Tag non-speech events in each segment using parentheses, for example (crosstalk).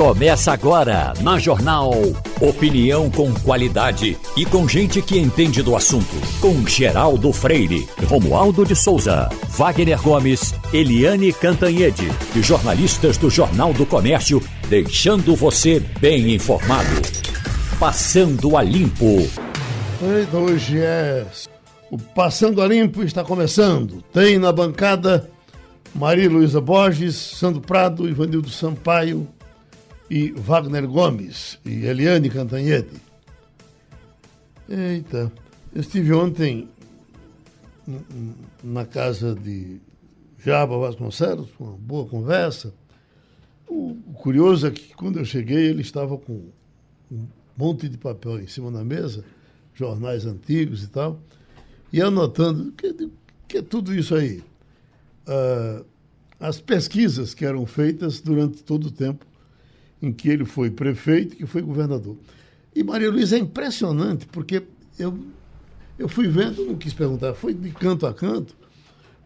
Começa agora na Jornal. Opinião com qualidade e com gente que entende do assunto. Com Geraldo Freire, Romualdo de Souza, Wagner Gomes, Eliane Cantanhede e jornalistas do Jornal do Comércio, deixando você bem informado. Passando a Limpo. Hoje é. O Passando a Limpo está começando. Tem na bancada Maria Luísa Borges, Sandro Prado, Ivanildo Sampaio e Wagner Gomes e Eliane Cantanhede. Eita, eu estive ontem na casa de Jaba Vasconcelos, uma boa conversa. O curioso é que quando eu cheguei ele estava com um monte de papel em cima da mesa, jornais antigos e tal, e anotando que, que é tudo isso aí uh, as pesquisas que eram feitas durante todo o tempo em que ele foi prefeito, que foi governador. E Maria Luísa é impressionante, porque eu, eu fui vendo, não quis perguntar, foi de canto a canto,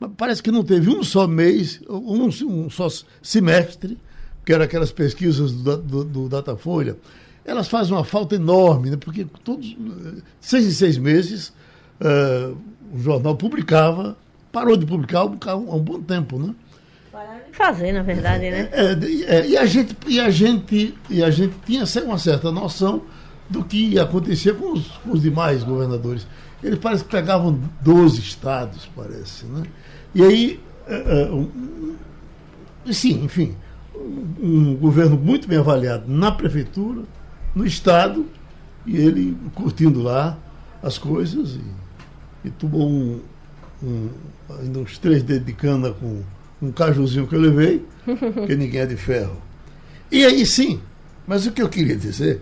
mas parece que não teve um só mês, um, um só semestre, que eram aquelas pesquisas do, do, do Datafolha, elas fazem uma falta enorme, né? porque todos, seis em seis meses, uh, o jornal publicava parou de publicar há um, um bom tempo, né? Fazer, na verdade, né? É, é, é, e, a gente, e, a gente, e a gente tinha uma certa noção do que ia acontecer com os, com os demais governadores. Eles parece que pegavam 12 estados, parece, né? E aí, é, é, sim, enfim, um, um governo muito bem avaliado na prefeitura, no estado, e ele curtindo lá as coisas e, e tomou um, um, ainda uns três dedos de cana com um cajuzinho que eu levei, (laughs) porque ninguém é de ferro. E aí sim, mas o que eu queria dizer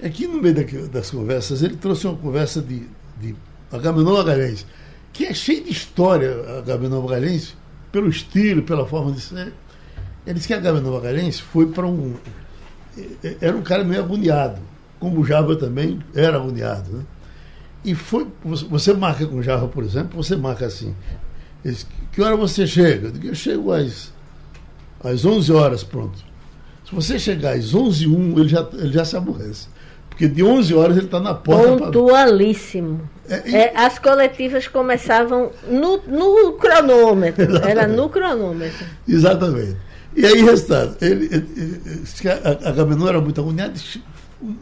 é que no meio das conversas ele trouxe uma conversa de, de Agamenon Magalhães, que é cheia de história, Agamenon Magalhães, pelo estilo, pela forma de ser. Ele disse que Agamenon Magalhães foi para um. Era um cara meio agoniado, como o Java também era agoniado. Né? E foi, você marca com Java, por exemplo, você marca assim. Que hora você chega? Eu, digo, eu chego às, às 11 horas, pronto. Se você chegar às 11 h 01 ele já, ele já se aborrece. Porque de 11 horas ele está na porta. Pontualíssimo. Pra... É, e... é, as coletivas começavam no, no cronômetro. (laughs) Exatamente. Era no cronômetro. Exatamente. E aí, resultado, ele, ele, ele, a, a Gabenô era muito agoniada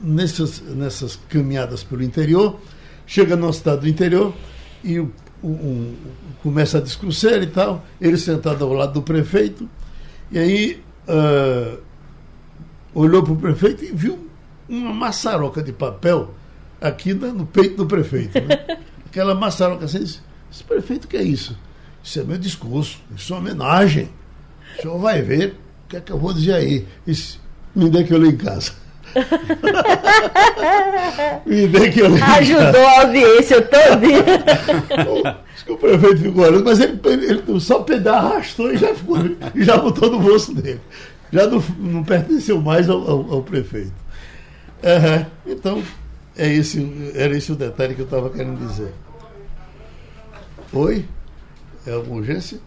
nessas, nessas caminhadas pelo interior chega numa cidade do interior e um, um, começa a discussão e tal, ele sentado ao lado do prefeito, e aí uh, olhou para o prefeito e viu uma maçaroca de papel aqui no peito do prefeito. Né? (laughs) Aquela maçaroca assim, disse, esse prefeito que é isso? Isso é meu discurso, isso é uma homenagem. O senhor vai ver o que é que eu vou dizer aí. Isso, me dê que eu leio em casa. Me que eu Ajudou a audiência todinha. Acho que o prefeito ficou olhando, mas ele, ele, ele só pedal arrastou e já, ficou, e já botou no bolso dele. Já não, não pertenceu mais ao, ao, ao prefeito. Uhum. Então, é esse, era esse o detalhe que eu estava querendo dizer. Oi? É alguma urgência?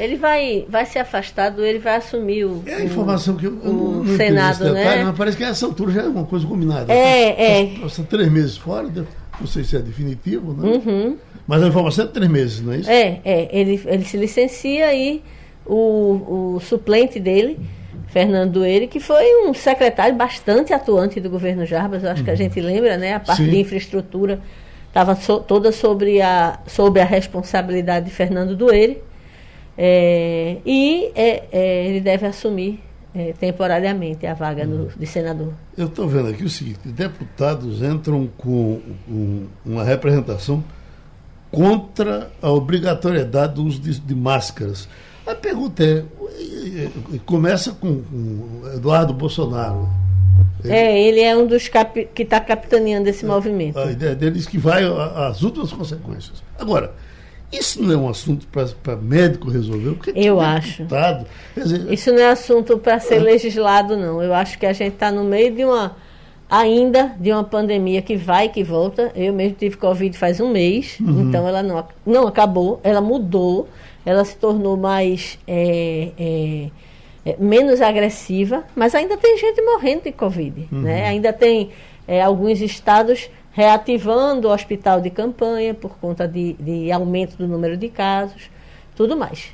Ele vai, vai ser afastado, ele vai assumir o. É a informação que eu, eu o não, Senado, detalhe, né? Mas parece que essa altura já é uma coisa combinada. É, é. Passa três meses fora, não sei se é definitivo, né? Uhum. Mas a informação é três meses, não é isso? É, é. Ele, ele se licencia e o, o suplente dele, Fernando Dueire, que foi um secretário bastante atuante do governo Jarbas, eu acho uhum. que a uhum. gente lembra, né? A parte Sim. de infraestrutura estava so, toda sobre a, sobre a responsabilidade de Fernando Dueire. É, e é, é, ele deve assumir é, temporariamente a vaga no, de senador. Eu estou vendo aqui o seguinte: deputados entram com um, uma representação contra a obrigatoriedade do uso de, de máscaras. A pergunta é: começa com, com Eduardo Bolsonaro. Ele, é, ele é um dos cap, que está capitaneando esse é, movimento. A ideia deles que vai às últimas consequências. Agora, isso não é um assunto para médico resolver? Porque eu acho. Dizer, Isso não é assunto para ser legislado, não. Eu acho que a gente está no meio de uma. Ainda de uma pandemia que vai e que volta. Eu mesmo tive Covid faz um mês, uhum. então ela não, não acabou, ela mudou, ela se tornou mais. É, é, é, menos agressiva, mas ainda tem gente morrendo de Covid. Uhum. Né? Ainda tem é, alguns estados reativando o hospital de campanha por conta de, de aumento do número de casos, tudo mais.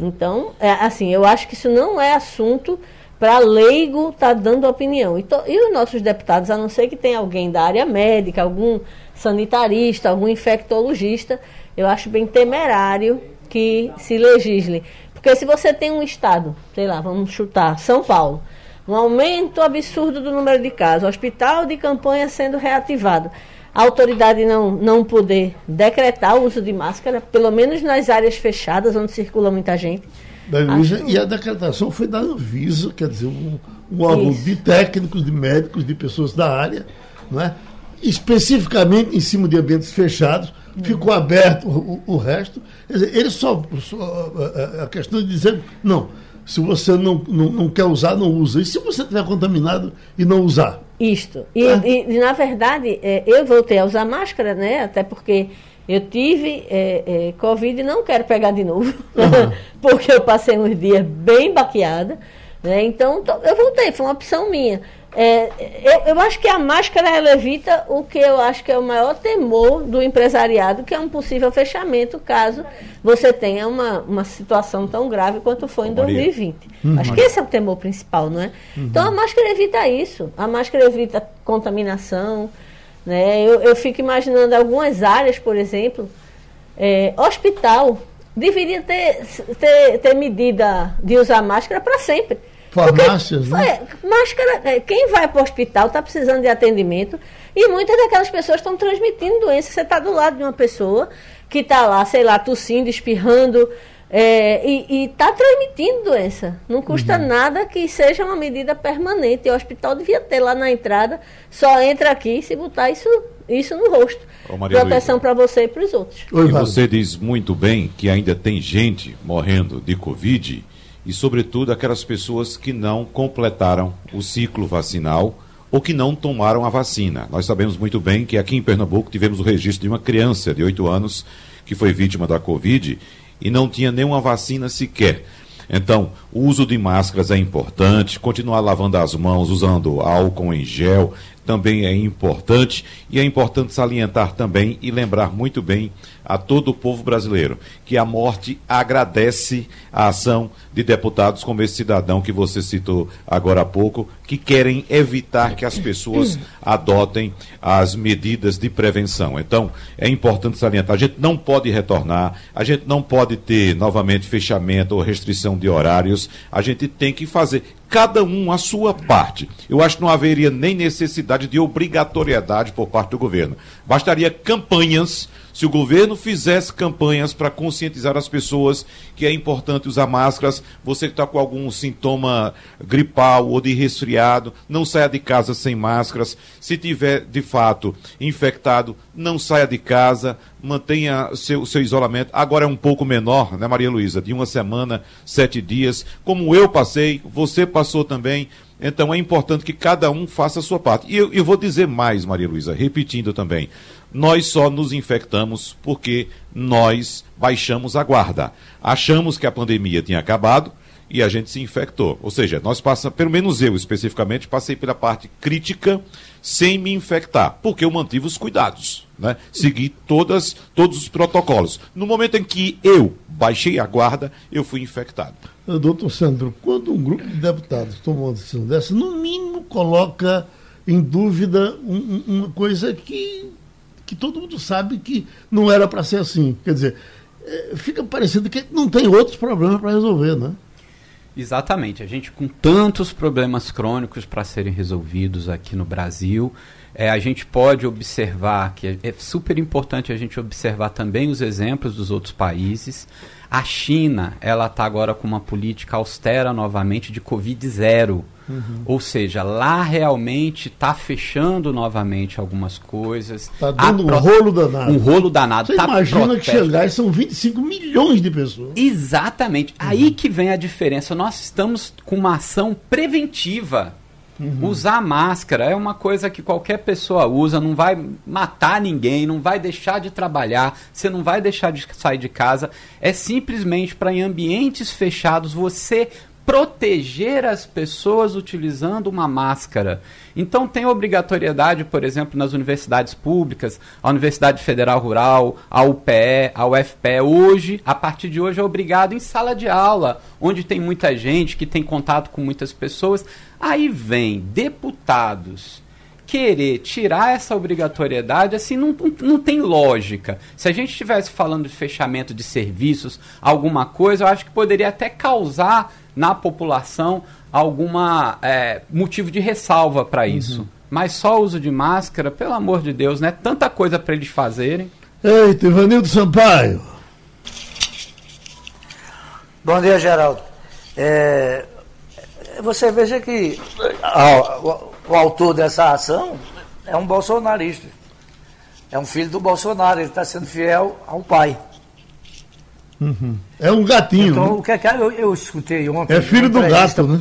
Então, é, assim, eu acho que isso não é assunto para leigo estar tá dando opinião. E, to, e os nossos deputados, a não ser que tenha alguém da área médica, algum sanitarista, algum infectologista, eu acho bem temerário que se legisle. Porque se você tem um estado, sei lá, vamos chutar, São Paulo, um aumento absurdo do número de casos, hospital de campanha sendo reativado, a autoridade não, não poder decretar o uso de máscara, pelo menos nas áreas fechadas, onde circula muita gente. Acho... E a decretação foi da Anvisa, quer dizer, um, um órgão de técnicos, de médicos, de pessoas da área, não é? especificamente em cima de ambientes fechados, ficou aberto o, o, resto. Quer dizer, ele só, só a, a, questão de dizer, não, se você não, não, não, quer usar, não usa. E se você estiver contaminado e não usar? Isto. E, é? e, e na verdade, é, eu voltei a usar máscara, né? Até porque eu tive é, é, Covid e não quero pegar de novo, uhum. (laughs) porque eu passei uns dias bem baqueada. Né? Então, eu voltei, foi uma opção minha. É, eu, eu, acho que a máscara ela evita o que eu acho que é o maior temor do empresariado, que é um possível fechamento caso você tenha uma, uma situação tão grave quanto foi em 2020. Uhum. Acho que esse é o temor principal, não é? Uhum. Então a máscara evita isso. A máscara evita contaminação. Né? Eu, eu fico imaginando algumas áreas, por exemplo, é, hospital deveria ter, ter, ter medida de usar máscara para sempre. Farmácias, Porque, né? É, máscara, é, quem vai para o hospital está precisando de atendimento e muitas daquelas pessoas estão transmitindo doença. Você está do lado de uma pessoa que está lá, sei lá, tossindo, espirrando é, e está transmitindo doença. Não custa uhum. nada que seja uma medida permanente. O hospital devia ter lá na entrada, só entra aqui se botar isso, isso no rosto. Proteção para você e para os outros. e você diz muito bem que ainda tem gente morrendo de Covid e, sobretudo, aquelas pessoas que não completaram o ciclo vacinal ou que não tomaram a vacina. Nós sabemos muito bem que aqui em Pernambuco tivemos o registro de uma criança de 8 anos que foi vítima da Covid e não tinha nenhuma vacina sequer. Então, o uso de máscaras é importante, continuar lavando as mãos, usando álcool em gel, também é importante e é importante salientar também e lembrar muito bem a todo o povo brasileiro que a morte agradece a ação de deputados como esse cidadão que você citou agora há pouco, que querem evitar que as pessoas (coughs) adotem as medidas de prevenção. Então, é importante salientar, a gente não pode retornar, a gente não pode ter novamente fechamento ou restrição de horários, a gente tem que fazer cada um a sua parte. Eu acho que não haveria nem necessidade de obrigatoriedade por parte do governo. Bastaria campanhas se o governo fizesse campanhas para conscientizar as pessoas que é importante usar máscaras, você que está com algum sintoma gripal ou de resfriado, não saia de casa sem máscaras. Se tiver de fato infectado, não saia de casa, mantenha seu, seu isolamento. Agora é um pouco menor, né, Maria Luísa? De uma semana, sete dias. Como eu passei, você passou também. Então é importante que cada um faça a sua parte. E eu, eu vou dizer mais, Maria Luísa, repetindo também nós só nos infectamos porque nós baixamos a guarda. Achamos que a pandemia tinha acabado e a gente se infectou. Ou seja, nós passamos, pelo menos eu especificamente, passei pela parte crítica sem me infectar, porque eu mantive os cuidados, né? Segui todas, todos os protocolos. No momento em que eu baixei a guarda, eu fui infectado. Doutor Sandro, quando um grupo de deputados toma uma decisão dessa, no mínimo coloca em dúvida um, uma coisa que que todo mundo sabe que não era para ser assim. Quer dizer, é, fica parecendo que não tem outros problemas para resolver, né? Exatamente. A gente com tantos problemas crônicos para serem resolvidos aqui no Brasil, é, a gente pode observar que é, é super importante a gente observar também os exemplos dos outros países. A China, ela está agora com uma política austera novamente de Covid zero. Uhum. Ou seja, lá realmente está fechando novamente algumas coisas. Está dando pro... um rolo danado. Um rolo danado. Você tá imagina que chegar são 25 milhões de pessoas. Exatamente. Uhum. Aí que vem a diferença. Nós estamos com uma ação preventiva. Uhum. Usar máscara é uma coisa que qualquer pessoa usa, não vai matar ninguém, não vai deixar de trabalhar, você não vai deixar de sair de casa. É simplesmente para em ambientes fechados você proteger as pessoas utilizando uma máscara. Então tem obrigatoriedade, por exemplo, nas universidades públicas, a Universidade Federal Rural, a UPE, a UFPE, hoje, a partir de hoje é obrigado em sala de aula, onde tem muita gente, que tem contato com muitas pessoas. Aí vem deputados querer tirar essa obrigatoriedade, assim, não, não, não, tem lógica. Se a gente estivesse falando de fechamento de serviços, alguma coisa, eu acho que poderia até causar na população alguma é, motivo de ressalva para uhum. isso. Uhum. Mas só o uso de máscara, pelo amor de Deus, né? Tanta coisa para eles fazerem. Eita, Ivanildo Sampaio. Bom dia, Geraldo. É, você veja que o, o autor dessa ação é um bolsonarista. É um filho do Bolsonaro, ele está sendo fiel ao pai. Uhum. É um gatinho. Então, né? o que é que eu, eu escutei ontem. É filho do gato, né?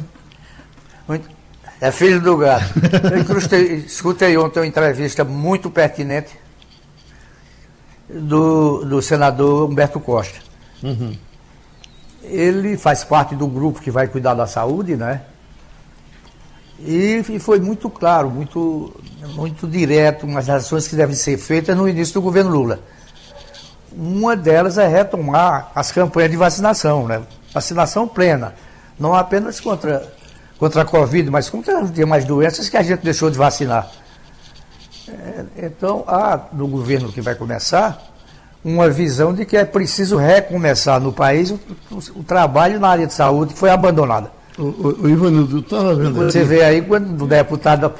É filho do gato. Eu escutei, escutei ontem uma entrevista muito pertinente do, do senador Humberto Costa. Uhum. Ele faz parte do grupo que vai cuidar da saúde, né? E, e, foi muito claro, muito, muito direto umas ações que devem ser feitas no início do governo Lula. Uma delas é retomar as campanhas de vacinação, né? Vacinação plena. Não apenas contra, contra a Covid, mas contra demais doenças que a gente deixou de vacinar. É, então, há no governo que vai começar uma visão de que é preciso recomeçar no país o, o, o trabalho na área de saúde que foi abandonada. O, o, o Ivanildo, estava vendo Você aqui. vê aí quando o deputado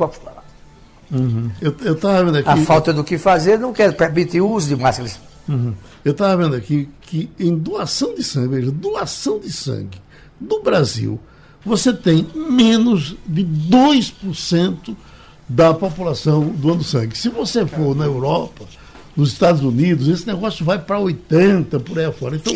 Uhum. Eu estava vendo aqui. A falta do que fazer não quer permitir o uso de máscaras. Uhum. Eu estava vendo aqui que em doação de sangue, veja, doação de sangue no Brasil, você tem menos de 2% da população doando sangue. Se você for na Europa, nos Estados Unidos, esse negócio vai para 80% por aí afora. Então,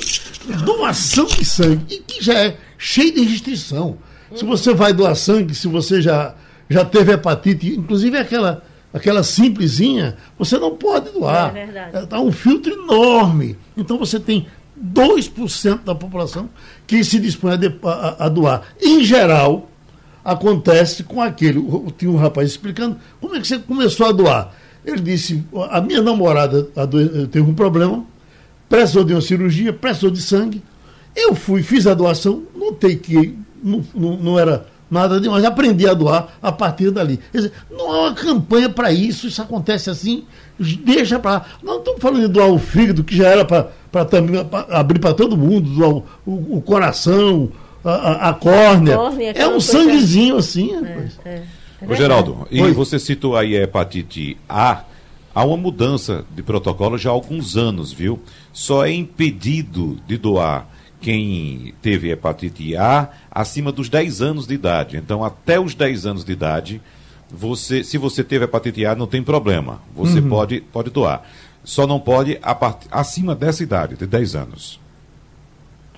doação de sangue, e que já é cheio de restrição. Se você vai doar sangue, se você já, já teve hepatite, inclusive aquela aquela simplesinha, você não pode doar. É verdade. Está um filtro enorme. Então você tem 2% da população que se dispõe a, a, a, doar. Em geral, acontece com aquele. Tinha um rapaz explicando como é que você começou a doar. Ele disse: a minha namorada teve um problema, precisou de uma cirurgia, precisou de sangue. Eu fui, fiz a doação, notei que não, não, não era nada demais. Aprendi a doar a partir dali. Quer dizer, não há uma campanha para isso, isso acontece assim, deixa para lá. Não estamos falando de doar o fígado, que já era para abrir para todo mundo, doar o, o, o coração, a, a, a córnea. córnea é um sanguezinho assim. É, é, é Ô, Geraldo, e Oi. você citou aí a hepatite A. Há uma mudança de protocolo já há alguns anos, viu? Só é impedido de doar quem teve hepatite A acima dos 10 anos de idade. Então, até os 10 anos de idade, você, se você teve hepatite A, não tem problema. Você uhum. pode, pode doar. Só não pode a part... acima dessa idade, de 10 anos.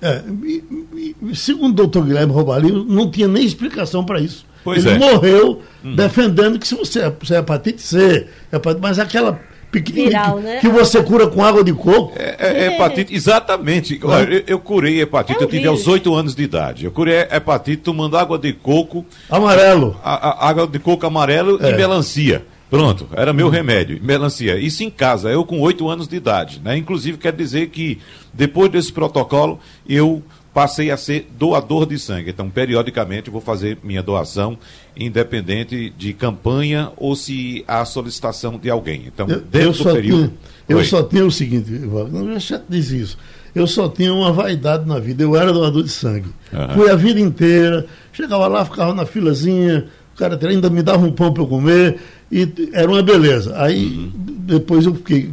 É, e, e, segundo o doutor Guilherme Robalino, não tinha nem explicação para isso. Pois Ele é. morreu uhum. defendendo que se você, se é hepatite C, hepatite, mas aquela pequenininho que, né? que, você cura com água de coco. É, é, é hepatite, exatamente. Olha, eu, eu, curei hepatite, é eu tive aos 8 anos de idade. Eu curei hepatite tomando água de coco. Amarelo. A, a, água de coco amarelo e é. melancia. Pronto, era meu hum. remédio, melancia. Isso em casa, eu com 8 anos de idade. Né? Inclusive, quer dizer que depois desse protocolo, eu passei a ser doador de sangue. Então, periodicamente, vou fazer minha doação, independente de campanha ou se há solicitação de alguém. Então, eu, eu do período. Tinha, eu só tenho o seguinte, Wagner, eu já disse isso. Eu só tinha uma vaidade na vida. Eu era doador de sangue. Uhum. Fui a vida inteira. Chegava lá, ficava na filazinha, o cara ainda me dava um pão para eu comer. E era uma beleza. Aí, uhum. depois eu fiquei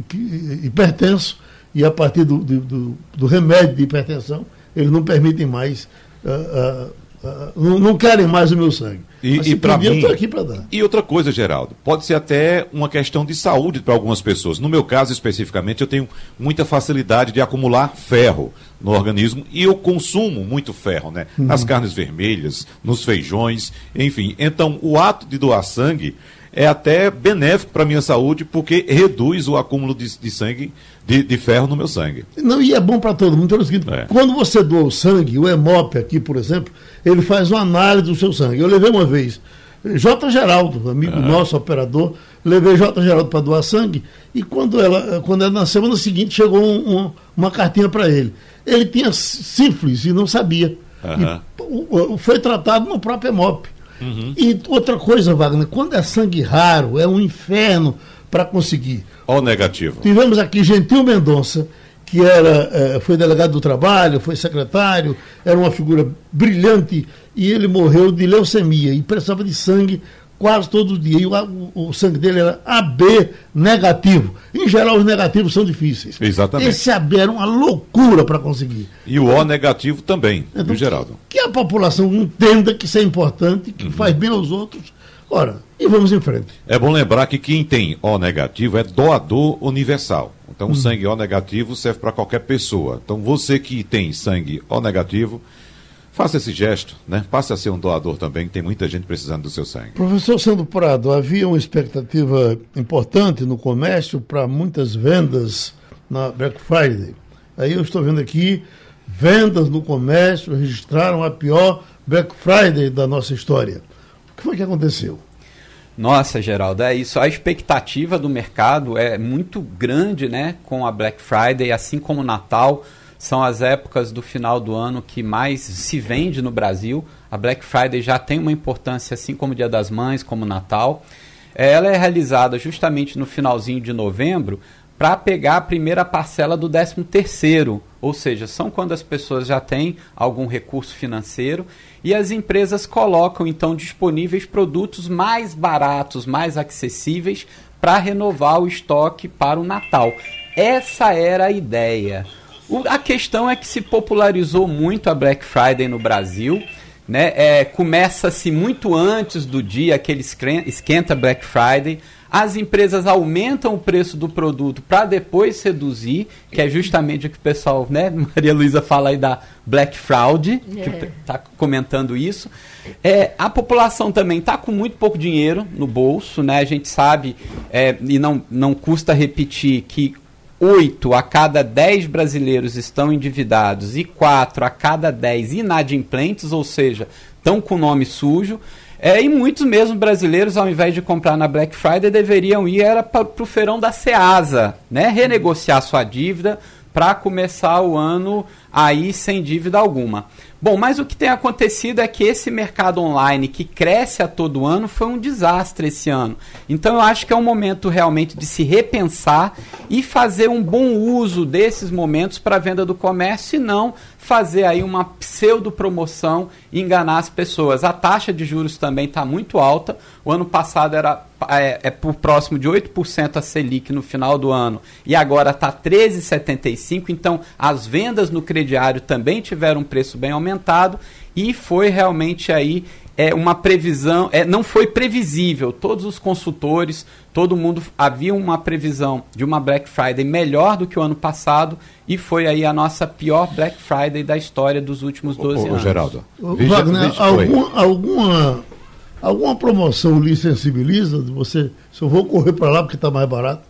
hipertenso, e a partir do, do, do remédio de hipertensão, eles não permitem mais, uh, uh, uh, não, não, querem mais o meu sangue. E, e para mim, eu estou aqui para dar. E outra coisa, Geraldo, pode ser até uma questão de saúde para algumas pessoas. No meu caso especificamente, eu tenho muita facilidade de acumular ferro no organismo e eu consumo muito ferro, né? Uhum. Nas carnes vermelhas, nos feijões, enfim. Então, o ato de doar sangue é até benéfico para a minha saúde, porque reduz o acúmulo de, de sangue de, de ferro no meu sangue. Não, e é bom para todo mundo. Então, é seguinte, É. Quando você doa o sangue, o Hemop aqui, por exemplo, ele faz uma análise do seu sangue. Eu levei uma vez J. Geraldo, amigo nosso, operador, levei J. Geraldo para doar sangue e quando ela, quando ela, na semana seguinte chegou um- um- uma cartinha para ele. Ele tinha sífilis e não sabia. Aham. E o- foi tratado no próprio Hemop. E outra coisa, Wagner, quando é sangue raro, é um inferno para conseguir. O negativo. Tivemos aqui Gentil Mendonça, que era, eh, foi delegado do trabalho, foi secretário, era uma figura brilhante e ele morreu de leucemia e precisava de sangue quase todo dia. E o, o- o sangue dele era AB negativo. Em geral, os negativos são difíceis. Exatamente. Esse AB era uma loucura para conseguir. E o O negativo também, Então, viu, Geraldo? Que a população entenda que isso é importante, Uhum. que faz bem aos outros. Ora, e vamos em frente. É bom lembrar que quem tem O negativo é doador universal. Então, o sangue O negativo serve para qualquer pessoa. Então, você que tem sangue O negativo, faça esse gesto, né? Passe a ser um doador também, tem muita gente precisando do seu sangue. Professor Sandro Prado, havia uma expectativa importante no comércio para muitas vendas na Black Friday. Aí eu estou vendo aqui, vendas no comércio registraram a pior Black Friday da nossa história. Que foi que aconteceu? Nossa, Geraldo, é isso. A expectativa do mercado é muito grande, né? Com a Black Friday, assim como o Natal, são as épocas do final do ano que mais se vende no Brasil. A Black Friday já tem uma importância, assim como o Dia das Mães, como o Natal. É, Ela é realizada justamente no finalzinho de novembro para pegar a primeira parcela do 13 terceiro, ou seja, são quando as pessoas já têm algum recurso financeiro e as empresas colocam então disponíveis produtos mais baratos, mais acessíveis para renovar o estoque para o Natal. Essa era a ideia. O- a questão é que se popularizou muito a Black Friday no Brasil. Né? É, Começa-se muito antes do dia, aquele escren- esquenta Black Friday. As empresas aumentam o preço do produto para depois reduzir, que é justamente o que o pessoal, né? (laughs) Maria Luísa fala aí da Black Fraud, que É. está comentando isso. É, a população também está com muito pouco dinheiro no bolso, né? A gente sabe, é, e não, não custa repetir, que 8 a cada 10 brasileiros estão endividados e 4 a cada 10 inadimplentes, ou seja, estão com nome sujo. É, e muitos mesmo brasileiros, ao invés de comprar na Black Friday, deveriam ir para o feirão da Ceasa, né? renegociar sua dívida para começar o ano aí sem dívida alguma. Bom, mas o que tem acontecido é que esse mercado online que cresce a todo ano foi um desastre esse ano. Então eu acho que é um momento realmente de se repensar e fazer um bom uso desses momentos para a venda do comércio e não fazer aí uma pseudo promoção e enganar as pessoas. A taxa de juros também está muito alta. O ano passado era é, é por próximo de 8% a Selic no final do ano e agora está 13,75. Então as vendas no crediário também tiveram um preço bem aumentado e foi realmente aí é uma previsão, é, não foi previsível. Todos os consultores, todo mundo havia uma previsão de uma Black Friday melhor do que o ano passado e foi aí a nossa pior Black Friday da história dos últimos 12 Ô, ô, anos. Geraldo. Wagner, oi. alguma, alguma, alguma promoção lhe sensibiliza? de Você, se eu vou correr para lá porque está mais barato?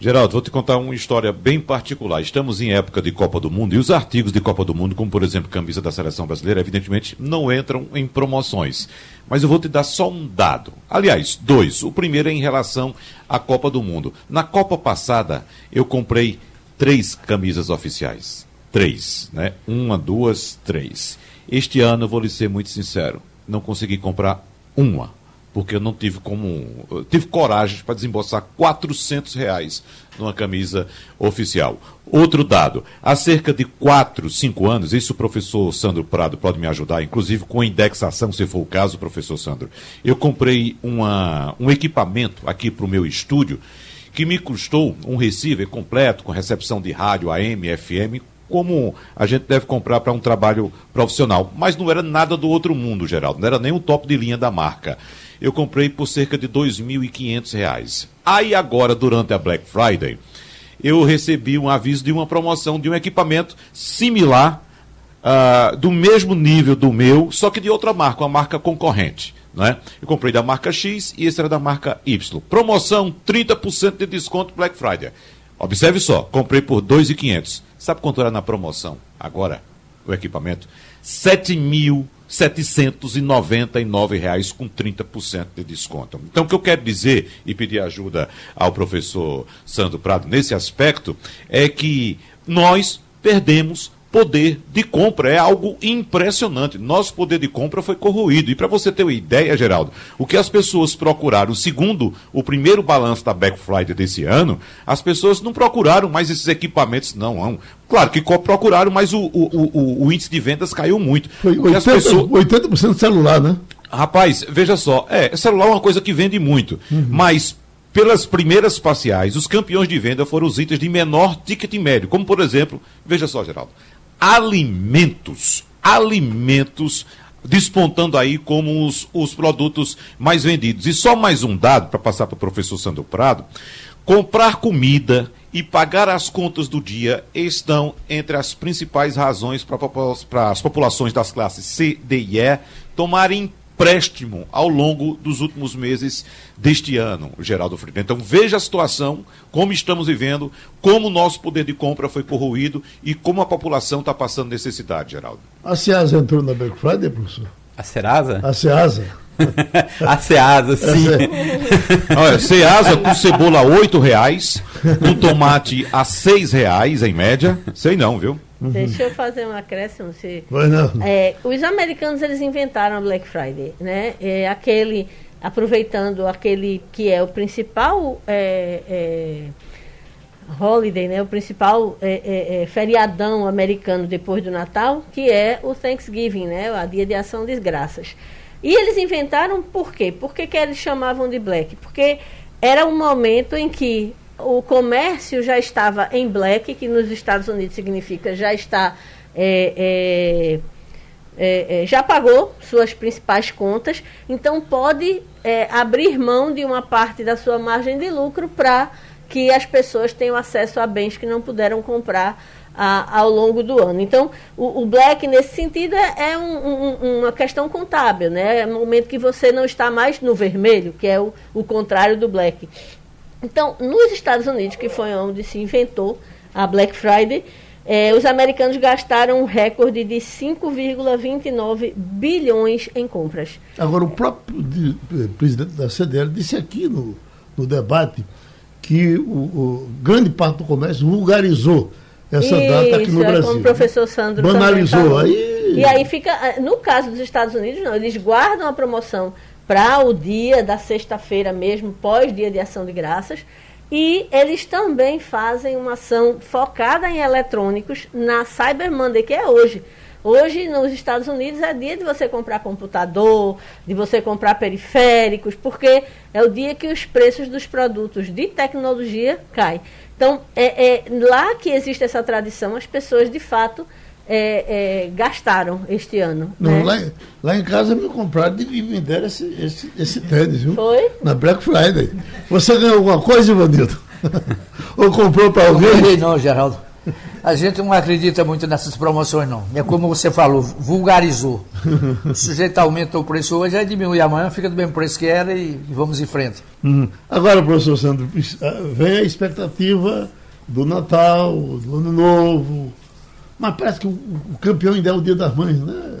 Geraldo, vou te contar uma história bem particular. Estamos em época de Copa do Mundo e os artigos de Copa do Mundo, como por exemplo camisa da seleção brasileira, evidentemente não entram em promoções. Mas eu vou te dar só um dado. Aliás, dois. O primeiro é em relação à Copa do Mundo. Na Copa passada, eu comprei três camisas oficiais. Três, né? Uma, duas, três. Este ano, vou lhe ser muito sincero, não consegui comprar uma porque eu não tive como. tive coragem para desembolsar 400 reais numa camisa oficial. Outro dado: há cerca de 4, 5 anos, isso o professor Sandro Prado pode me ajudar, inclusive com indexação, se for o caso, professor Sandro. Eu comprei uma, um equipamento aqui para o meu estúdio que me custou um receiver completo, com recepção de rádio AM, FM, como a gente deve comprar para um trabalho profissional. Mas não era nada do outro mundo, Geraldo. Não era nem o top de linha da marca. Eu comprei por cerca de 2.500 reais. Aí agora, durante a Black Friday, eu recebi um aviso de uma promoção de um equipamento similar, ah, do mesmo nível do meu, só que de outra marca, uma marca concorrente. Né? Eu comprei da marca X e esse era da marca Y. Promoção 30% de desconto Black Friday. Observe só, comprei por 2.500. Sabe quanto era na promoção? Agora, o equipamento? R$ 7.799 com 30% de desconto. Então, o que eu quero dizer e pedir ajuda ao professor Sandro Prado nesse aspecto é que nós perdemos poder de compra. É algo impressionante. Nosso poder de compra foi corroído. E para você ter uma ideia, Geraldo, o que as pessoas procuraram, segundo o primeiro balanço da Black Friday desse ano, as pessoas não procuraram mais esses equipamentos, não. não. Claro que procuraram, mas o, o, o, o índice de vendas caiu muito. Foi 80%, pessoas... 80 celular, né? Rapaz, veja só, é, celular é uma coisa que vende muito, uhum. mas pelas primeiras parciais, os campeões de venda foram os itens de menor ticket médio, como por exemplo, veja só, Geraldo, alimentos. Alimentos despontando aí como os, os produtos mais vendidos. E só mais um dado para passar para o professor Sandro Prado: comprar comida e pagar as contas do dia estão entre as principais razões para as populações das classes C, D e E tomarem empréstimo ao longo dos últimos meses deste ano, Geraldo Freire. Então veja a situação, como estamos vivendo, como o nosso poder de compra foi corroído e como a população está passando necessidade, Geraldo. A Ceasa entrou na Black Friday, professor? A Serasa? (laughs) A Ceasa. a Ceasa, sim. (laughs) Olha, Ceasa com cebola R$ reais, com tomate a R$ reais em média. Sei não, viu? Uhum. Deixa eu fazer um acréscimo. Se, é, os americanos eles inventaram Black Friday, né? É, aquele aproveitando aquele que é o principal é, é, holiday, né? O principal é, é, é, feriadão americano depois do Natal, que é o Thanksgiving, né? A Dia de Ação de Graças. E eles inventaram por quê? Por que, que eles chamavam de Black? Porque era um momento em que o comércio já estava em black, que nos Estados Unidos significa já está. É, é, é, é, já pagou suas principais contas, então pode é, abrir mão de uma parte da sua margem de lucro para que as pessoas tenham acesso a bens que não puderam comprar a, ao longo do ano. Então, o, o black, nesse sentido, é, é um, um, uma questão contábil, né? É um momento que você não está mais no vermelho, que é o, o contrário do black. Então, nos Estados Unidos, que foi onde se inventou a Black Friday, eh, os americanos gastaram um recorde de 5,29 bilhões em compras. Agora, o próprio de, eh, presidente da CDL disse aqui no, no debate que o, o, grande parte do comércio vulgarizou essa Isso, data aqui no é Brasil. Como o professor Sandro Banalizou. Aí... E aí fica, eh, no caso dos Estados Unidos, não, eles guardam a promoção para o dia da sexta-feira mesmo, pós-dia de ação de graças. E eles também fazem uma ação focada em eletrônicos na Cyber Monday, que é hoje. Hoje, nos Estados Unidos, é dia de você comprar computador, de você comprar periféricos, porque é o dia que os preços dos produtos de tecnologia caem. Então, é, é lá que existe essa tradição, as pessoas, de fato, é, é, gastaram este ano. Não, né? lá, lá, em casa me compraram e me deram esse, esse, esse tênis, viu? Foi? Na Black Friday. Você ganhou alguma coisa, Ivanildo? (laughs) Ou comprou para alguém? Não ganhei não, Geraldo. A gente não acredita muito nessas promoções, não. É como você falou, vulgarizou. (laughs) O sujeito aumenta o preço hoje, aí diminui amanhã, fica do mesmo preço que era e, vamos em frente. Uhum. Agora, professor Sandro, ah, vem a expectativa do Natal, do Ano Novo, mas parece que o, o campeão ainda é o Dia das Mães, né?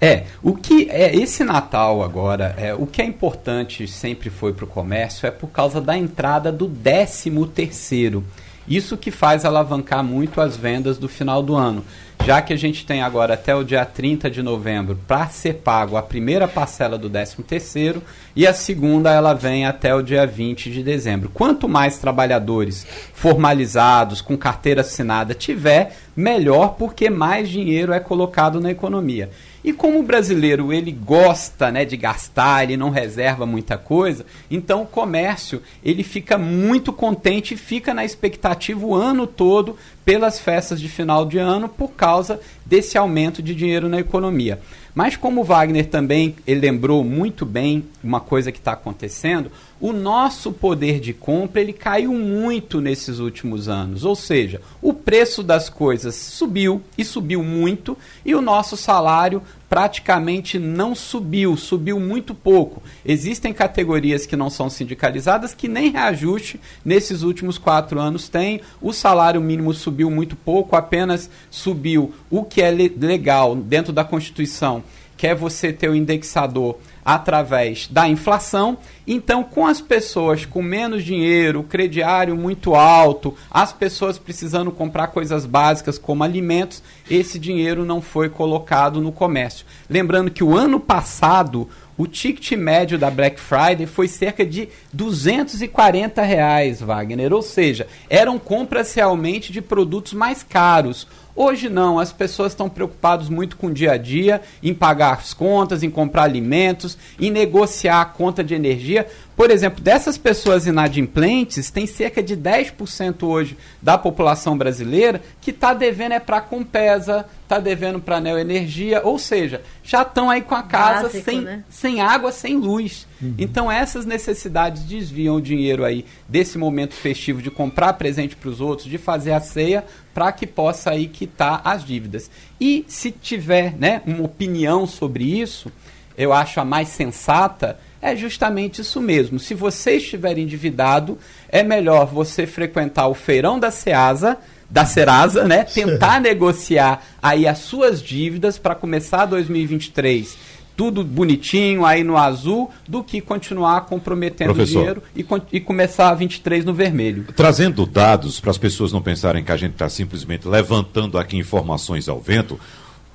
É, o que é esse Natal agora, é, o que é importante sempre foi para o comércio é por causa da entrada do 13 terceiro. Isso que faz alavancar muito as vendas do final do ano já que a gente tem agora até o dia 30 de novembro para ser pago a primeira parcela do 13º e a segunda ela vem até o dia 20 de dezembro. Quanto mais trabalhadores formalizados, com carteira assinada tiver, melhor, porque mais dinheiro é colocado na economia. E como o brasileiro ele gosta né, de gastar, ele não reserva muita coisa, então o comércio ele fica muito contente e fica na expectativa o ano todo pelas festas de final de ano por causa desse aumento de dinheiro na economia. Mas como o Wagner também lembrou muito bem uma coisa que está acontecendo, o nosso poder de compra ele caiu muito nesses últimos anos. Ou seja, o preço das coisas subiu e subiu muito, e o nosso salário praticamente não subiu, subiu muito pouco. Existem categorias que não são sindicalizadas que nem reajuste nesses últimos quatro anos têm. O salário mínimo subiu muito pouco, apenas subiu o que é legal dentro da Constituição, que é você ter o indexador através da inflação. Então, com as pessoas com menos dinheiro, crediário muito alto, as pessoas precisando comprar coisas básicas como alimentos, esse dinheiro não foi colocado no comércio. Lembrando que o ano passado o ticket médio da Black Friday foi cerca de 240 reais, Wagner. Ou seja, eram compras realmente de produtos mais caros. Hoje não, as pessoas estão preocupadas muito com o dia a dia, em pagar as contas, em comprar alimentos, em negociar a conta de energia. Por exemplo, dessas pessoas inadimplentes, tem cerca de 10% hoje da população brasileira que está devendo é para a Compesa, está devendo para a Neoenergia, ou seja, já estão aí com a casa Básico, sem, né? sem água, sem luz. Uhum. Então essas necessidades desviam o dinheiro aí desse momento festivo de comprar presente para os outros, de fazer a ceia, para que possa aí quitar as dívidas. E se tiver né, uma opinião sobre isso, eu acho a mais sensata, é justamente isso mesmo. Se você estiver endividado, é melhor você frequentar o feirão da Ceasa, da Serasa, né? (laughs) Tentar negociar aí as suas dívidas para começar 2023 tudo bonitinho aí no azul, do que continuar comprometendo Professor, dinheiro e, e começar 23 no vermelho. Trazendo dados para as pessoas não pensarem que a gente está simplesmente levantando aqui informações ao vento,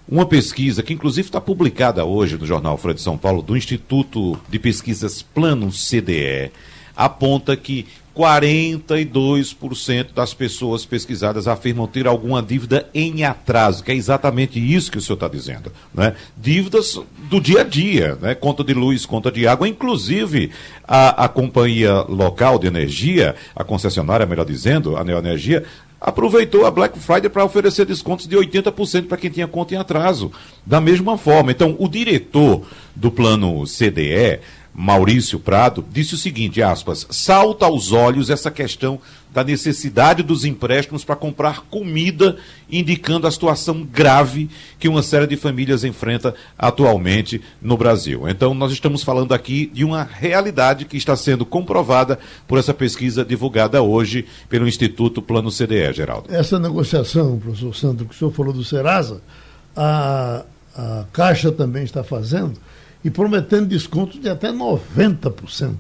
uma pesquisa que inclusive está publicada hoje no jornal Folha de São Paulo do Instituto de Pesquisas Plano CDE aponta que 42% das pessoas pesquisadas afirmam ter alguma dívida em atraso, que é exatamente isso que o senhor está dizendo. Né? Dívidas do dia a dia, né? conta de luz, conta de água, inclusive a, a companhia local de energia, a concessionária, melhor dizendo, a Neoenergia, aproveitou a Black Friday para oferecer descontos de 80% para quem tinha conta em atraso. Da mesma forma, então, o diretor do plano CDE Maurício Prado, disse o seguinte, aspas, salta aos olhos essa questão da necessidade dos empréstimos para comprar comida, indicando a situação grave que uma série de famílias enfrenta atualmente no Brasil. Então, nós estamos falando aqui de uma realidade que está sendo comprovada por essa pesquisa divulgada hoje pelo Instituto Plano CDE, Geraldo. Essa negociação, professor Sandro, que o senhor falou do Serasa, a, a Caixa também está fazendo e prometendo descontos de até 90%.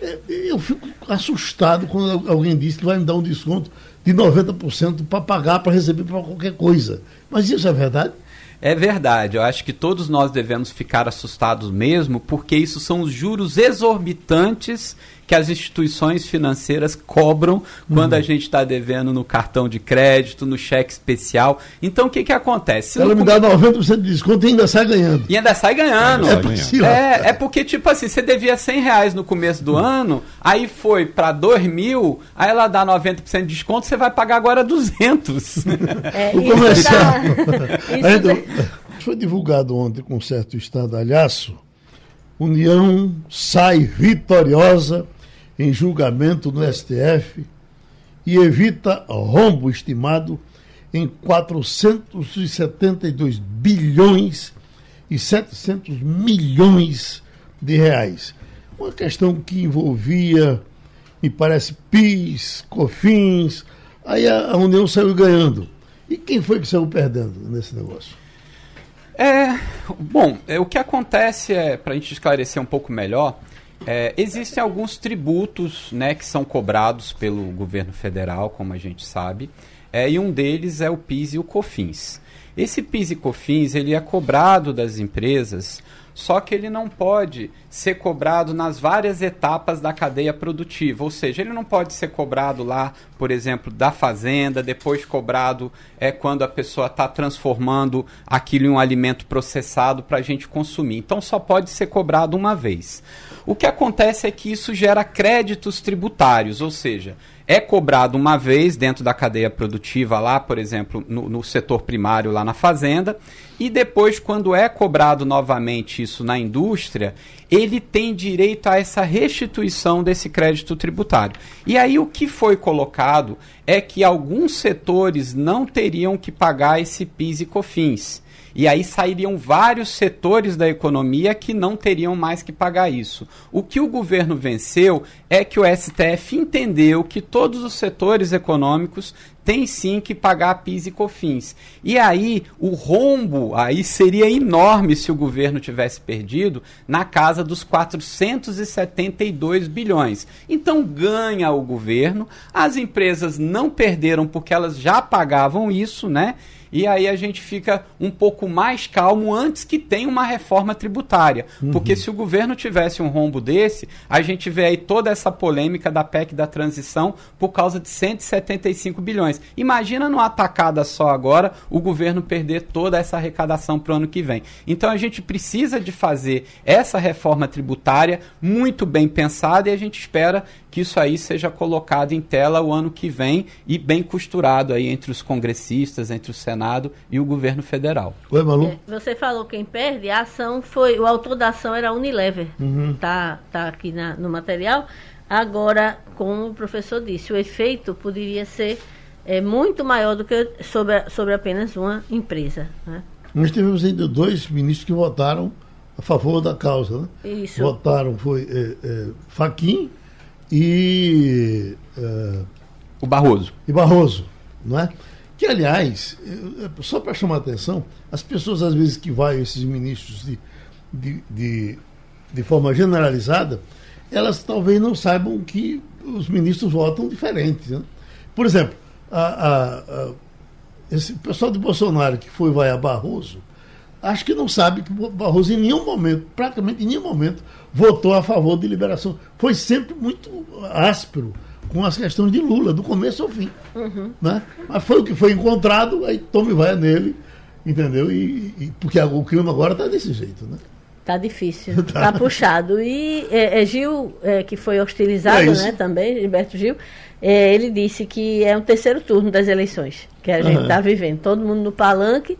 É, eu fico assustado quando alguém diz que vai me dar um desconto de 90% para pagar, para receber para qualquer coisa. Mas isso é verdade? É verdade, eu acho que todos nós devemos ficar assustados mesmo, porque isso são os juros exorbitantes que as instituições financeiras cobram quando uhum. a gente está devendo no cartão de crédito, no cheque especial. Então o que, que acontece? Ela me dá 90% de desconto e ainda sai ganhando. E ainda sai ganhando. É, é, é, porque, tipo assim, você devia 100 reais no começo do uhum. ano, aí foi para 2 mil, aí ela dá 90% de desconto, você vai pagar agora 200. (laughs) É, o comercial. (laughs) Tá... Foi divulgado ontem com certo estadalhaço. União sai vitoriosa em julgamento no STF e evita rombo estimado em 472 bilhões e 700 milhões de reais. Uma questão que envolvia, me parece, PIS, COFINS, aí a, União saiu ganhando. E quem foi que saiu perdendo nesse negócio? É, bom, é, o que acontece é, para a gente esclarecer um pouco melhor, é, existem alguns tributos né, que são cobrados pelo governo federal, como a gente sabe, é, e um deles é o PIS e o COFINS. Esse PIS e COFINS ele é cobrado das empresas, só que ele não pode ser cobrado nas várias etapas da cadeia produtiva, ou seja, ele não pode ser cobrado lá, por exemplo, da fazenda, depois cobrado é quando a pessoa está transformando aquilo em um alimento processado para a gente consumir. Então só pode ser cobrado uma vez. O que acontece é que isso gera créditos tributários, ou seja, é cobrado uma vez dentro da cadeia produtiva lá, por exemplo, no, no, setor primário lá na fazenda, e depois, quando é cobrado novamente isso na indústria, ele tem direito a essa restituição desse crédito tributário. E aí o que foi colocado é que alguns setores não teriam que pagar esse PIS e COFINS. E aí sairiam vários setores da economia que não teriam mais que pagar isso. O que o governo venceu é que o STF entendeu que todos os setores econômicos têm sim que pagar PIS e COFINS. E aí o rombo aí seria enorme se o governo tivesse perdido na casa dos 472 bilhões. Então ganha o governo, as empresas não perderam porque elas já pagavam isso, né? E aí a gente fica um pouco mais calmo antes que tenha uma reforma tributária. Uhum. Porque se o governo tivesse um rombo desse, a gente vê aí toda essa polêmica da PEC da transição por causa de 175 bilhões. Imagina numa atacada só agora o governo perder toda essa arrecadação para o ano que vem. Então a gente precisa de fazer essa reforma tributária muito bem pensada e a gente espera que isso aí seja colocado em tela o ano que vem e bem costurado aí entre os congressistas, entre o Senado e o governo federal. Oi, Malu. É, você falou quem perde, a ação foi, o autor da ação era a Unilever, uhum. tá, tá aqui na, no material. Agora, como o professor disse, o efeito poderia ser é, muito maior do que sobre, sobre apenas uma empresa. Né? Nós tivemos ainda dois ministros que votaram a favor da causa. Né? Isso. Votaram, foi é, é, Faquim e. Uh, o Barroso. E Barroso, não é? Que, aliás, só para chamar a atenção, as pessoas às vezes que vai esses ministros de, de, de, de forma generalizada, elas talvez não saibam que os ministros votam diferentes. Né? Por exemplo, a, a, a, esse pessoal de Bolsonaro que foi vai a Barroso, acho que não sabe que Barroso em nenhum momento, praticamente em nenhum momento, votou a favor de liberação. Foi sempre muito áspero com as questões de Lula, do começo ao fim. Uhum. Né? Mas foi o que foi encontrado, aí tome vai nele, entendeu? E, e porque o clima agora está desse jeito, né? Tá difícil, (laughs) tá, tá puxado. E é, é Gil, é, que foi hostilizado é né, também, Gilberto Gil, é, ele disse que é um terceiro turno das eleições que a gente está vivendo. Todo mundo no palanque,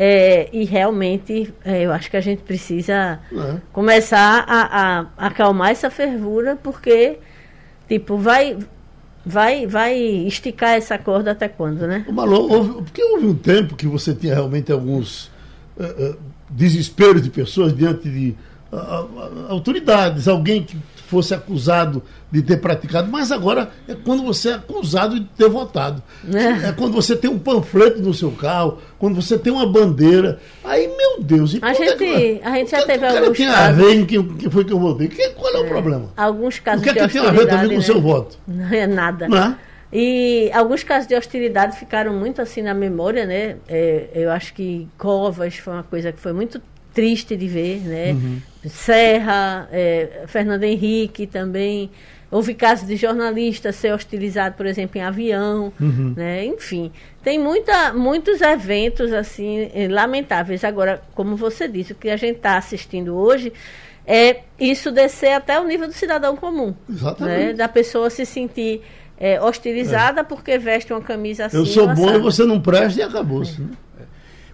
é, e realmente é, eu acho que a gente precisa é. começar a, a, acalmar essa fervura, porque tipo, vai, vai, vai esticar essa corda até quando, né? Malu, houve, porque houve um tempo que você tinha realmente alguns uh, uh, desesperos de pessoas diante de uh, autoridades, alguém que fosse acusado de ter praticado, mas agora é quando você é acusado de ter votado. É, é quando você tem um panfleto no seu carro, quando você tem uma bandeira. Aí, meu Deus, e a gente, é, a gente já teve alguns tem casos. a ver que, que foi que eu votei? Que, qual é, é, o problema? Alguns casos o que é que tem a ver também com o né? seu voto? Não é nada. Não é? E alguns casos de hostilidade ficaram muito assim na memória, né? É, eu acho que Covas foi uma coisa que foi muito triste de ver, né? Uhum. Serra, é, Fernando Henrique também. Houve casos de jornalista ser hostilizado, por exemplo, em avião, uhum. né? Enfim, tem muita, muitos eventos assim eh, lamentáveis. Agora, como você disse, o que a gente está assistindo hoje é isso descer até o nível do cidadão comum, Exatamente. Né? da pessoa se sentir é, hostilizada é. porque veste uma camisa assim. Eu sou bom e você não presta e acabou-se. Né?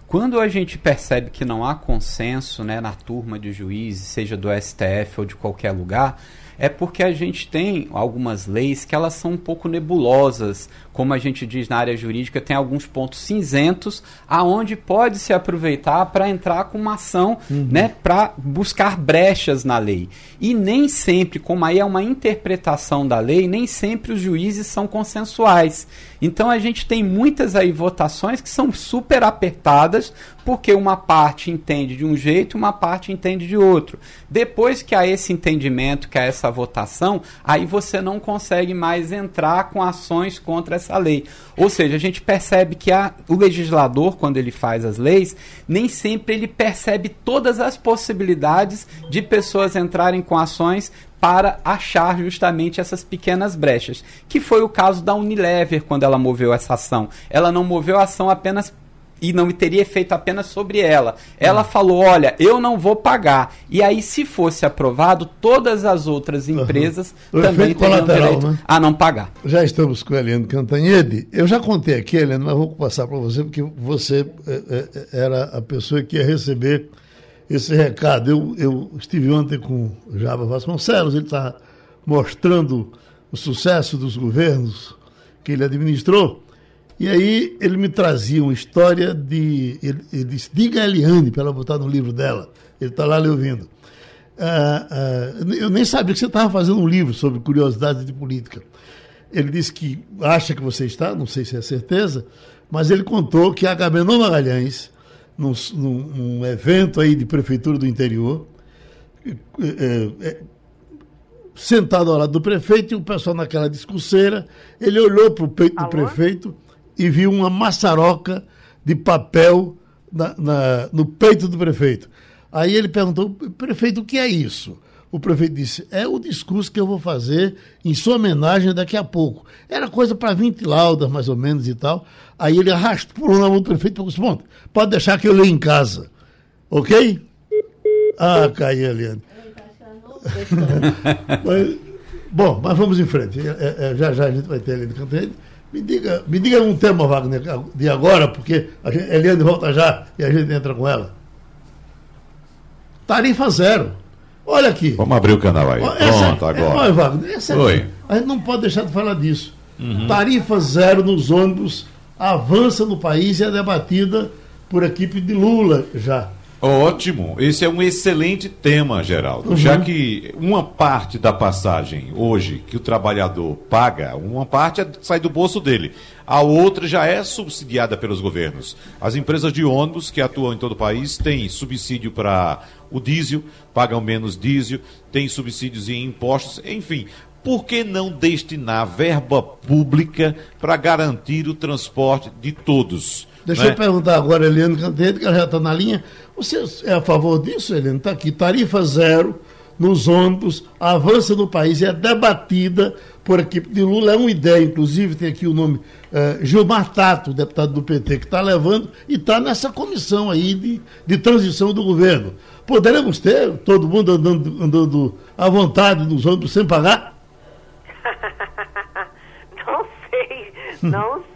Quando a gente percebe que não há consenso né, na turma de juízes, seja do STF ou de qualquer lugar, é porque a gente tem algumas leis que elas são um pouco nebulosas, como a gente diz na área jurídica, tem alguns pontos cinzentos aonde pode se aproveitar para entrar com uma ação, uhum. né, para buscar brechas na lei. E nem sempre, como aí é uma interpretação da lei, nem sempre os juízes são consensuais. Então a gente tem muitas aí votações que são super apertadas, porque uma parte entende de um jeito, uma parte entende de outro. Depois que há esse entendimento, que há essa votação, aí você não consegue mais entrar com ações contra essa lei. Ou seja, a gente percebe que a, o legislador, quando ele faz as leis, nem sempre ele percebe todas as possibilidades de pessoas entrarem com ações para achar justamente essas pequenas brechas, que foi o caso da Unilever quando ela moveu essa ação. Ela não moveu a ação apenas e não teria efeito apenas sobre ela. Ela hum. falou: olha, eu não vou pagar. E aí, se fosse aprovado, todas as outras empresas uhum. também teriam direito né? a não pagar. Já estamos com a Eliane Cantanhede. Eu já contei aqui, Eliane, mas vou passar para você, porque você é, é, era a pessoa que ia receber esse recado. Eu, eu estive ontem com o Java Vasconcelos, ele está mostrando o sucesso dos governos que ele administrou. E aí ele me trazia uma história de. Ele, ele disse: diga a Eliane para ela botar no livro dela. Ele está lá lhe ouvindo. Ah, ah, eu nem sabia que você estava fazendo um livro sobre curiosidades de política. Ele disse que acha que você está, não sei se é certeza, mas ele contou que a Agamenon Magalhães, num, num, num, evento aí de prefeitura do interior, é, é, sentado ao lado do prefeito e o pessoal naquela discurseira, ele olhou para o peito Alô? do prefeito e viu uma maçaroca de papel na, na, no peito do prefeito. Aí ele perguntou, prefeito, o que é isso? O prefeito disse, é o discurso que eu vou fazer em sua homenagem daqui a pouco. Era coisa para 20 laudas, mais ou menos, e tal. Aí ele arrastou, pulou na mão do prefeito e falou, pode deixar que eu leio em casa. Ok? Ah, caiu, Eliane. (laughs) mas, bom, mas vamos em frente. É, é, já já a gente vai ter ali no canteiro. Me diga, me diga um tema, Wagner, de agora, porque a gente, Eliane volta já e a gente entra com ela. Tarifa zero. Olha aqui. Vamos abrir o canal aí. Essa, Pronto, agora. Olha, Wagner, essa Oi. a gente não pode deixar de falar disso. Uhum. Tarifa zero nos ônibus avança no país e é debatida por equipe de Lula já. Ótimo, esse é um excelente tema, Geraldo. Uhum. Já que uma parte da passagem hoje que o trabalhador paga, uma parte é, sai do bolso dele, a outra já é subsidiada pelos governos. As empresas de ônibus que atuam em todo o país têm subsídio para o diesel, pagam menos diesel, têm subsídios em impostos, enfim. Por que não destinar verba pública para garantir o transporte de todos? Deixa né? eu perguntar agora, Eliane Canteiro, que ela já está na linha. Você é a favor disso, Eliane? Está aqui, tarifa zero nos ônibus, avança no país, é debatida por equipe de Lula, é uma ideia, inclusive, tem aqui o nome eh, Gilmar Tato, deputado do PT, que está levando e está nessa comissão aí de, de transição do governo. Poderemos ter todo mundo andando, andando à vontade nos ônibus sem pagar? (laughs) não sei, não sei,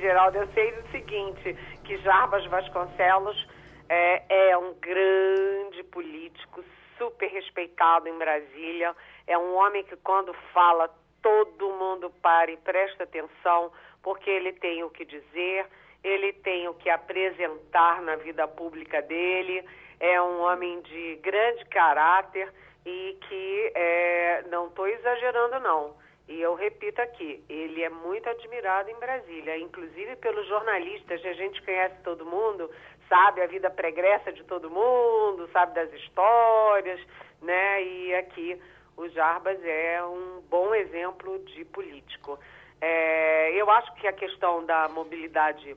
Geraldo. Eu sei o seguinte, que Jarbas Vasconcelos é, é um grande político, super respeitado em Brasília. É um homem que quando fala, todo mundo para e presta atenção, porque ele tem o que dizer, ele tem o que apresentar na vida pública dele. É um homem de grande caráter e que é, não estou exagerando não e eu repito aqui, ele é muito admirado em Brasília, inclusive pelos jornalistas, a gente conhece todo mundo, sabe a vida pregressa de todo mundo, sabe das histórias, né? E aqui o Jarbas é um bom exemplo de político. É, eu acho que a questão da mobilidade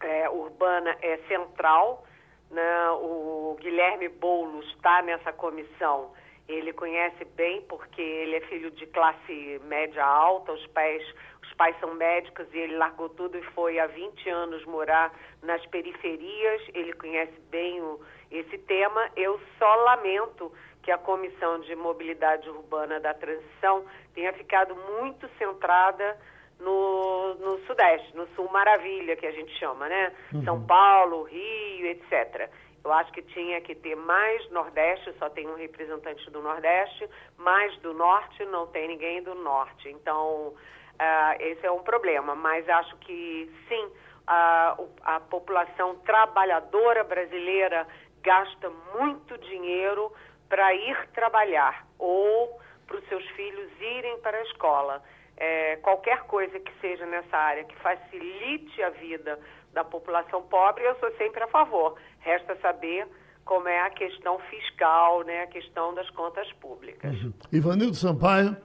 é, urbana é central. Né? O Guilherme Boulos está nessa comissão ele conhece bem porque ele é filho de classe média alta, os pais, os pais são médicos e ele largou tudo e foi há 20 anos morar nas periferias. Ele conhece bem o, esse tema. Eu só lamento que a Comissão de Mobilidade Urbana da Transição tenha ficado muito centrada no, no Sudeste, no Sul Maravilha, que a gente chama, né? Uhum. São Paulo, Rio, etc. Eu acho que tinha que ter mais Nordeste, só tem um representante do Nordeste, mais do Norte, não tem ninguém do Norte. Então, uh, esse é um problema. Mas acho que, sim, uh, a população trabalhadora brasileira gasta muito dinheiro para ir trabalhar ou para os seus filhos irem para a escola. É, qualquer coisa que seja nessa área que facilite a vida da população pobre, eu sou sempre a favor. Resta saber como é a questão fiscal, né, a questão das contas públicas. Uhum. Ivanildo Sampaio.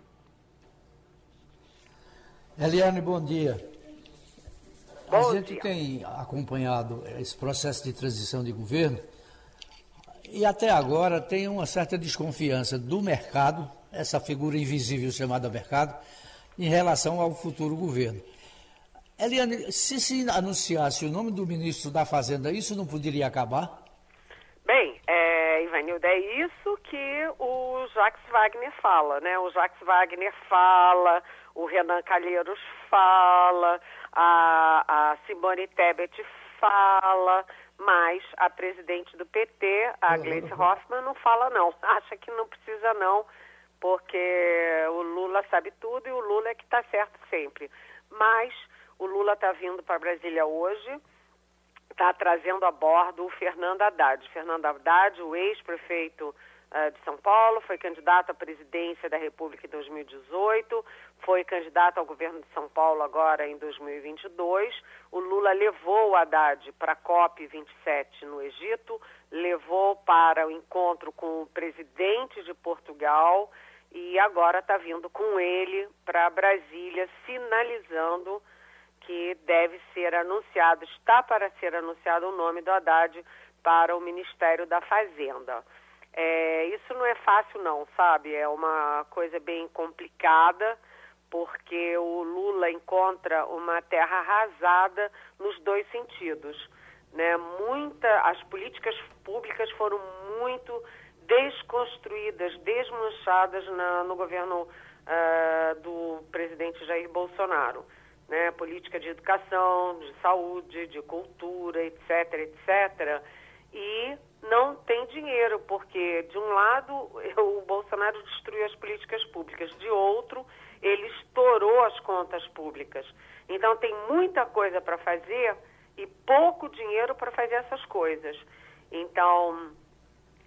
Eliane, bom dia. Bom a gente dia. tem acompanhado esse processo de transição de governo e até agora tem uma certa desconfiança do mercado, essa figura invisível chamada mercado, em relação ao futuro governo. Eliane, se se anunciasse o nome do ministro da Fazenda, isso não poderia acabar? Bem, é, Ivanildo, é isso que o Jacques Wagner fala, né? O Jacques Wagner fala, o Renan Calheiros fala, a, a Simone Tebet fala, mas a presidente do PT, a Gleice Hoffmann, não fala não. (laughs) Acha que não precisa não, porque o Lula sabe tudo e o Lula é que está certo sempre. Mas o Lula está vindo para Brasília hoje, está trazendo a bordo o Fernando Haddad. Fernando Haddad, o ex-prefeito uh, de São Paulo, foi candidato à presidência da República em 2018, foi candidato ao governo de São Paulo agora em 2022. O Lula levou o Haddad para a COP27 no Egito, levou para o encontro com o presidente de Portugal e agora está vindo com ele para Brasília, sinalizando que deve ser anunciado, está para ser anunciado o nome do Haddad para o Ministério da Fazenda. É, isso não é fácil não, sabe? É uma coisa bem complicada, porque o Lula encontra uma terra arrasada nos dois sentidos. Né? Muita, as políticas públicas foram muito desconstruídas, desmanchadas na, no governo uh, do presidente Jair Bolsonaro né, política de educação, de saúde, de cultura, etc, etc. E não tem dinheiro, porque de um lado (laughs) o Bolsonaro destruiu as políticas públicas, de outro ele estourou as contas públicas. Então tem muita coisa para fazer e pouco dinheiro para fazer essas coisas. Então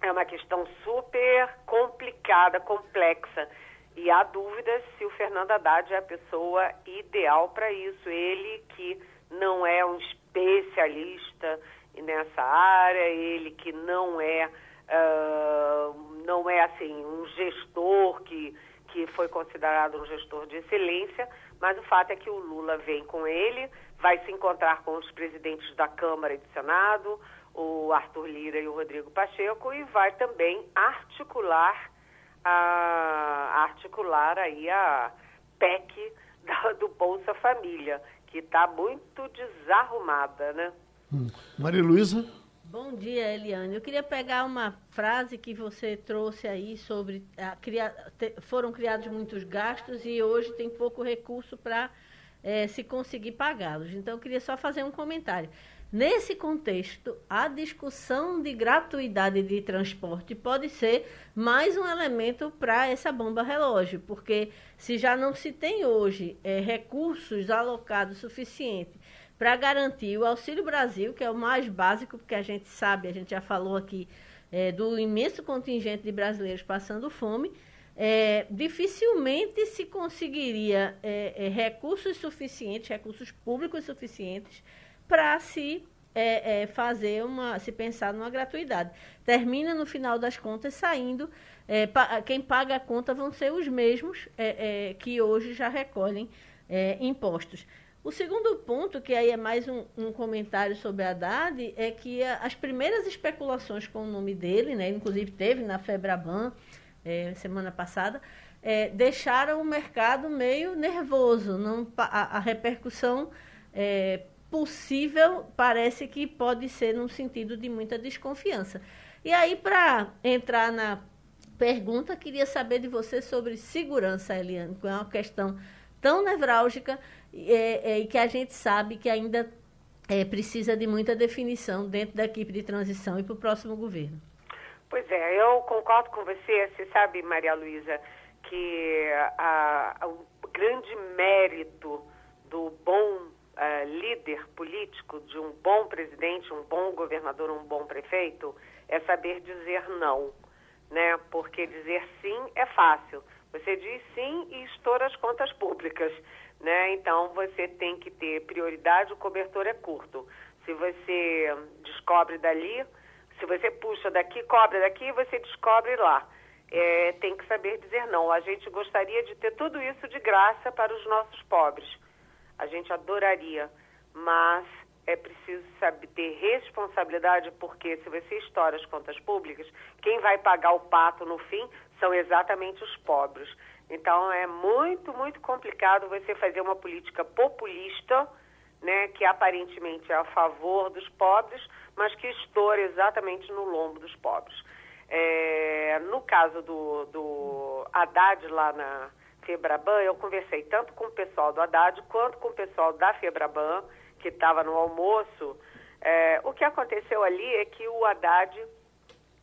é uma questão super complicada, complexa. E há dúvidas se o Fernando Haddad é a pessoa ideal para isso. Ele que não é um especialista nessa área, ele que não é, uh, não é assim, um gestor que, que foi considerado um gestor de excelência, mas o fato é que o Lula vem com ele, vai se encontrar com os presidentes da Câmara e do Senado, o Arthur Lira e o Rodrigo Pacheco, e vai também articular a articular aí a PEC da, do Bolsa Família, que está muito desarrumada, né? Hum. Maria Luísa? Bom dia, Eliane. Eu queria pegar uma frase que você trouxe aí sobre a, cria, te, foram criados muitos gastos e hoje tem pouco recurso para é, se conseguir pagá-los. Então, eu queria só fazer um comentário. Nesse contexto, a discussão de gratuidade de transporte pode ser mais um elemento para essa bomba relógio, porque se já não se tem hoje é, recursos alocados suficientes para garantir o Auxílio Brasil, que é o mais básico, porque a gente sabe, a gente já falou aqui é, do imenso contingente de brasileiros passando fome, é, dificilmente se conseguiria é, é, recursos suficientes, recursos públicos suficientes para se é, é, fazer uma, se pensar numa gratuidade. Termina no final das contas saindo, é, pa, quem paga a conta vão ser os mesmos é, é, que hoje já recolhem é, impostos. O segundo ponto, que aí é mais um, um comentário sobre a Haddad, é que a, as primeiras especulações com o nome dele, né, inclusive teve na Febraban semana passada, deixaram o mercado meio nervoso. Não, a, a repercussão possível parece que pode ser num sentido de muita desconfiança. E aí, para entrar na pergunta, queria saber de você sobre segurança, Eliane, que é uma questão tão nevrálgica é, é, e que a gente sabe que ainda é, precisa de muita definição dentro da equipe de transição e para o próximo governo. Pois é, eu concordo com você. Você sabe, Maria Luísa, que a, a, o grande mérito do bom uh, líder político, de um bom presidente, um bom governador, um bom prefeito, é saber dizer não, né? Porque dizer sim é fácil. Você diz sim e estoura as contas públicas, né? Então você tem que ter prioridade, o cobertor é curto. Se você descobre dali, se você puxa daqui, cobra daqui, você descobre lá. É, tem que saber dizer não. A gente gostaria de ter tudo isso de graça para os nossos pobres a gente adoraria, mas é preciso saber ter responsabilidade, porque se você estoura as contas públicas, quem vai pagar o pato no fim são exatamente os pobres. Então é muito, muito complicado você fazer uma política populista né, que aparentemente é a favor dos pobres, mas que estoura exatamente no lombo dos pobres. É, no caso do, do Haddad lá na Febraban, eu conversei tanto com o pessoal do Haddad quanto com o pessoal da Febraban, que estava no almoço. É, o que aconteceu ali é que o Haddad,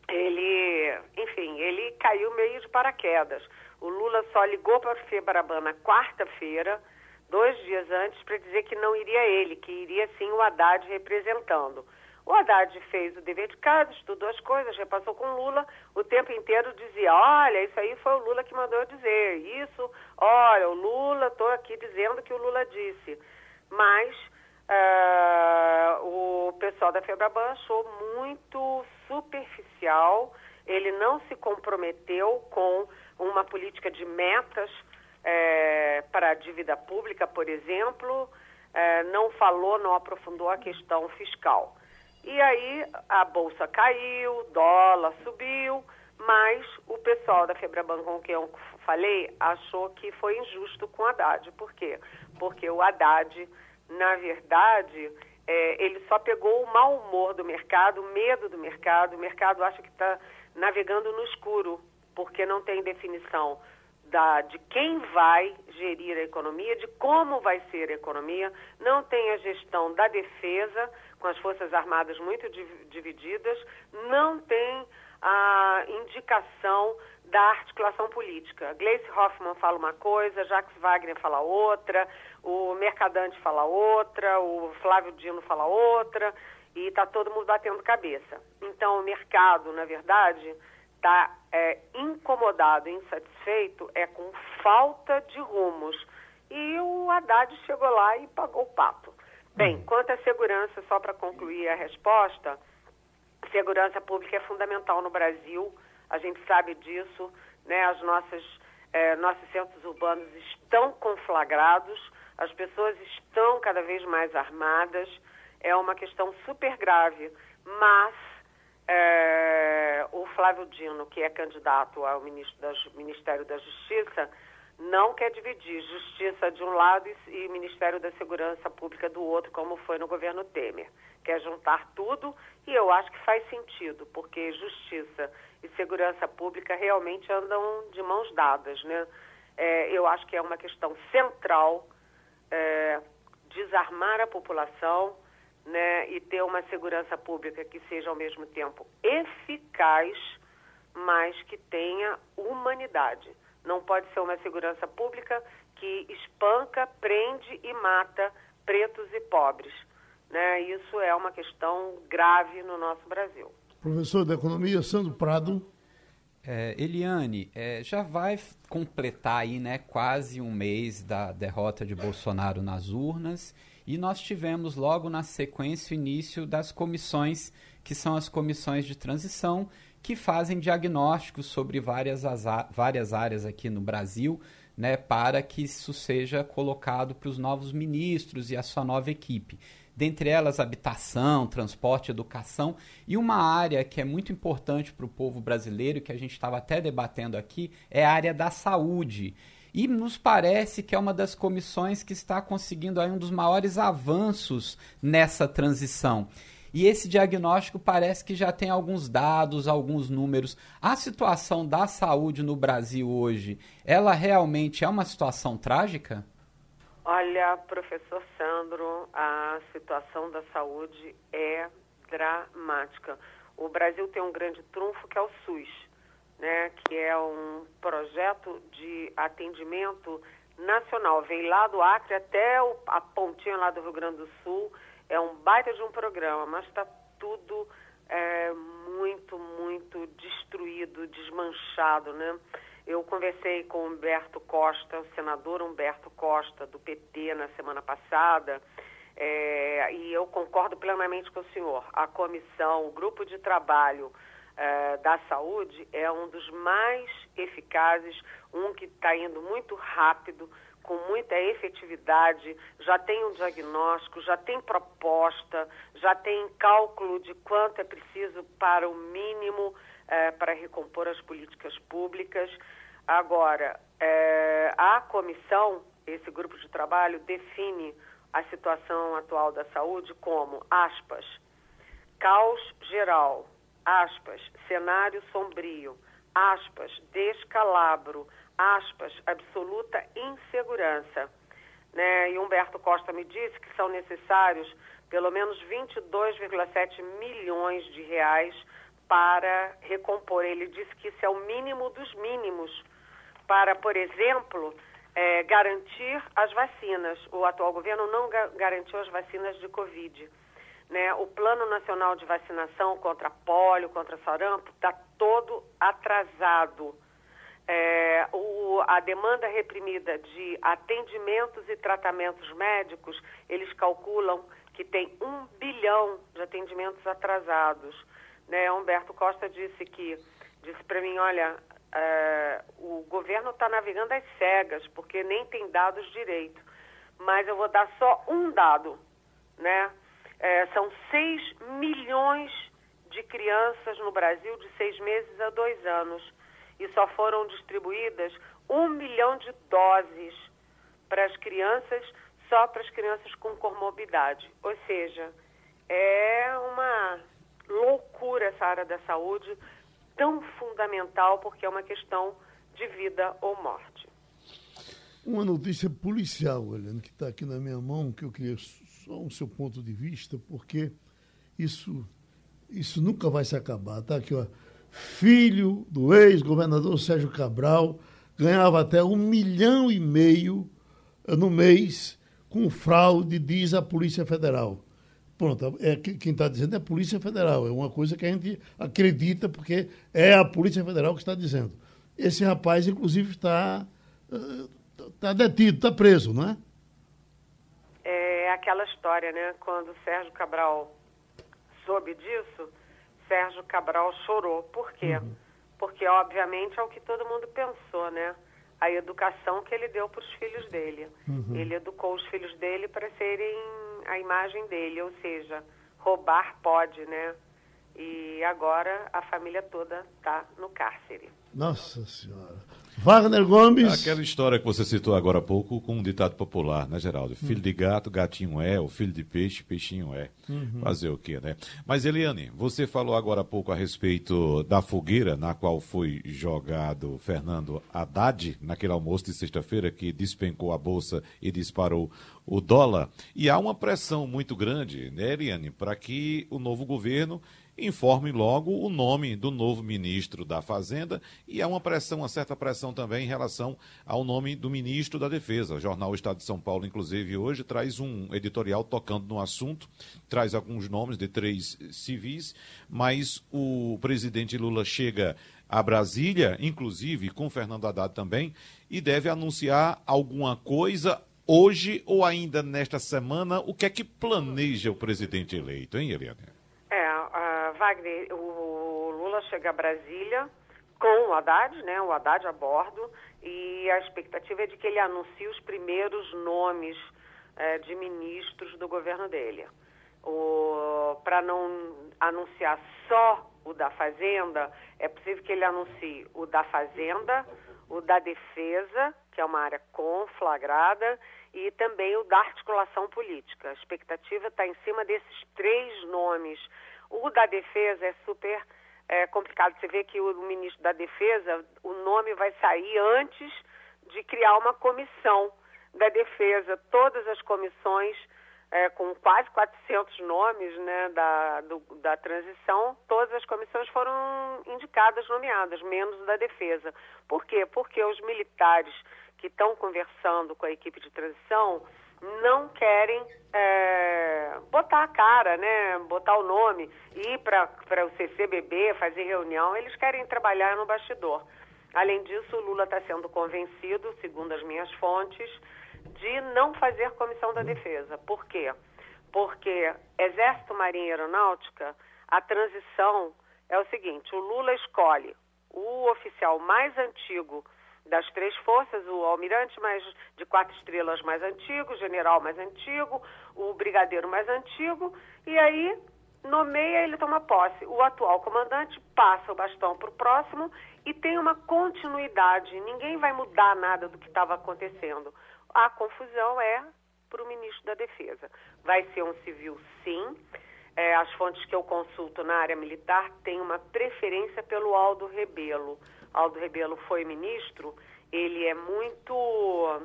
ele, enfim, ele caiu meio de paraquedas. O Lula só ligou para a Febraban na quarta-feira, dois dias antes, para dizer que não iria ele, que iria sim o Haddad representando. O Haddad fez o dever de casa, estudou as coisas, repassou com Lula, o tempo inteiro dizia, olha, isso aí foi o Lula que mandou eu dizer, isso, olha, o Lula, estou aqui dizendo que o Lula disse. Mas uh, o pessoal da Febraban achou muito superficial, ele não se comprometeu com uma política de metas é, para a dívida pública, por exemplo, é, não falou, não aprofundou a questão fiscal. E aí a bolsa caiu, dólar subiu, mas o pessoal da Febraban com quem eu falei achou que foi injusto com o Haddad. Por quê? Porque o Haddad, na verdade, é, ele só pegou o mau humor do mercado, o medo do mercado. O mercado acha que está navegando no escuro, porque não tem definição da, de quem vai gerir a economia, de como vai ser a economia, não tem a gestão da defesa, com as Forças Armadas muito divididas, não tem a indicação da articulação política. Gleice Hoffmann fala uma coisa, Jacques Wagner fala outra, o Mercadante fala outra, o Flávio Dino fala outra, e está todo mundo batendo cabeça. Então, o mercado, na verdade, está é, incomodado, insatisfeito, é com falta de rumos. E o Haddad chegou lá e pagou o pato. Bem, uhum. quanto à segurança, só para concluir a resposta, segurança pública é fundamental no Brasil, a gente sabe disso, né? As nossas, é, nossos centros urbanos estão conflagrados, as pessoas estão cada vez mais armadas, é uma questão super grave, mas é, o Flávio Dino, que é candidato ao ministro da, Ministério da Justiça, não quer dividir Justiça de um lado e, Ministério da Segurança Pública do outro, como foi no governo Temer. Quer juntar tudo e eu acho que faz sentido, porque Justiça e Segurança Pública realmente andam de mãos dadas. Né? É, eu acho que é uma questão central é, desarmar a população né, e ter uma segurança pública que seja ao mesmo tempo eficaz, mas que tenha humanidade. Não pode ser uma segurança pública que espanca, prende e mata pretos e pobres. Né? Isso é uma questão grave no nosso Brasil. Professor da Economia, Sandro Prado. É, Eliane, é, já vai completar aí, né, quase um mês da derrota de Bolsonaro nas urnas e nós tivemos logo na sequência o início das comissões, que são as comissões de transição, que fazem diagnósticos sobre várias, várias áreas aqui no Brasil, né, para que isso seja colocado para os novos ministros e a sua nova equipe. Dentre elas, habitação, transporte, educação e uma área que é muito importante para o povo brasileiro, que a gente estava até debatendo aqui, é a área da saúde. E nos parece que é uma das comissões que está conseguindo aí um dos maiores avanços nessa transição. E esse diagnóstico parece que já tem alguns dados, alguns números. A situação da saúde no Brasil hoje, ela realmente é uma situação trágica? Olha, professor Sandro, a situação da saúde é dramática. O Brasil tem um grande trunfo que é o SUS né, que é um projeto de atendimento nacional. Vem lá do Acre até o, a pontinha lá do Rio Grande do Sul. É um baita de um programa, mas está tudo é, muito, muito destruído, desmanchado, né? Eu conversei com Humberto Costa, o senador Humberto Costa, do PT, na semana passada, é, e eu concordo plenamente com o senhor. A comissão, o grupo de trabalho uh, da saúde é um dos mais eficazes, um que está indo muito rápido, com muita efetividade, já tem um diagnóstico, já tem proposta, já tem cálculo de quanto é preciso para o mínimo uh, para recompor as políticas públicas. Agora, uh, a comissão, esse grupo de trabalho, define a situação atual da saúde como, aspas, caos geral, aspas, cenário sombrio, aspas, descalabro, aspas, absoluta insegurança. Né? E Humberto Costa me disse que são necessários pelo menos 22,7 milhões de reais para recompor. Ele disse que isso é o mínimo dos mínimos para, por exemplo, é, garantir as vacinas. O atual governo não ga garantiu as vacinas de Covid. Né? O Plano Nacional de Vacinação contra pólio, contra sarampo, está todo atrasado. É, o, a demanda reprimida de atendimentos e tratamentos médicos, eles calculam que tem um bilhão de atendimentos atrasados. Né? Humberto Costa disse que disse para mim, olha, é, o governo está navegando às cegas, porque nem tem dados direito. Mas eu vou dar só um dado, né? É, são 6 milhões de crianças no Brasil de seis meses a dois anos e só foram distribuídas um milhão de doses para as crianças, só para as crianças com comorbidade. Ou seja, é uma loucura essa área da saúde tão fundamental porque é uma questão de vida ou morte. Uma notícia policial, Helena, que está aqui na minha mão, que eu queria só o seu ponto de vista, porque isso, isso nunca vai se acabar. Está aqui, ó. Filho do ex-governador Sérgio Cabral ganhava até um milhão e meio eh, no mês com fraude, diz a Polícia Federal. Pronto, é, quem está dizendo é a Polícia Federal. É uma coisa que a gente acredita, porque é a Polícia Federal que está dizendo. Esse rapaz, inclusive, está, está detido, está preso, não é? É aquela história, né? Quando o Sérgio Cabral soube disso, Sérgio Cabral chorou. Por quê? Uhum. Porque, obviamente, é o que todo mundo pensou, né? A educação que ele deu para os filhos dele. Uhum. Ele educou os filhos dele para serem a imagem dele, ou seja, roubar pode, né? E agora a família toda está no cárcere. Nossa Senhora. Wagner Gomes. Aquela história que você citou agora há pouco com um ditado popular, né, Geraldo? Filho de gato, gatinho é, o filho de peixe, peixinho é. Uhum. Fazer o quê, né? Mas, Eliane, você falou agora há pouco a respeito da fogueira na qual foi jogado Fernando Haddad, naquele almoço de sexta-feira que despencou a bolsa e disparou o dólar. E há uma pressão muito grande, né, Eliane, para que o novo governo informe logo o nome do novo ministro da Fazenda e há uma pressão, uma certa pressão também em relação ao nome do ministro da Defesa. O jornal Estado de São Paulo, inclusive, hoje traz um editorial tocando no assunto, traz alguns nomes de três civis, mas o presidente Lula chega a Brasília, inclusive com Fernando Haddad também, e deve anunciar alguma coisa hoje ou ainda nesta semana. O que é que planeja o presidente eleito, hein, Eliane? Wagner, o Lula chega a Brasília com o Haddad, né, o Haddad a bordo, e a expectativa é de que ele anuncie os primeiros nomes é, de ministros do governo dele. Para não anunciar só o da Fazenda, é possível que ele anuncie o da Fazenda, o da Defesa, que é uma área conflagrada, e também o da articulação política. A expectativa está em cima desses três nomes o da defesa é super é, complicado. Você vê que o ministro da defesa, o nome vai sair antes de criar uma comissão da defesa. Todas as comissões, é, com quase 400 nomes né, da, do, da transição, todas as comissões foram indicadas, nomeadas, menos da defesa. Por quê? Porque os militares que estão conversando com a equipe de transição não querem é, botar a cara, né, botar o nome, ir para o CCBB, fazer reunião, eles querem trabalhar no bastidor. Além disso, o Lula está sendo convencido, segundo as minhas fontes, de não fazer comissão da defesa. Por quê? Porque Exército, Marinha e Aeronáutica, a transição é o seguinte: o Lula escolhe o oficial mais antigo das três forças, o almirante mais de quatro estrelas mais antigo, o general mais antigo, o brigadeiro mais antigo, e aí nomeia, ele toma posse. O atual comandante passa o bastão para o próximo e tem uma continuidade. Ninguém vai mudar nada do que estava acontecendo. A confusão é para o ministro da Defesa. Vai ser um civil, sim. É, as fontes que eu consulto na área militar têm uma preferência pelo Aldo Rebelo. Aldo Rebelo foi ministro, ele é muito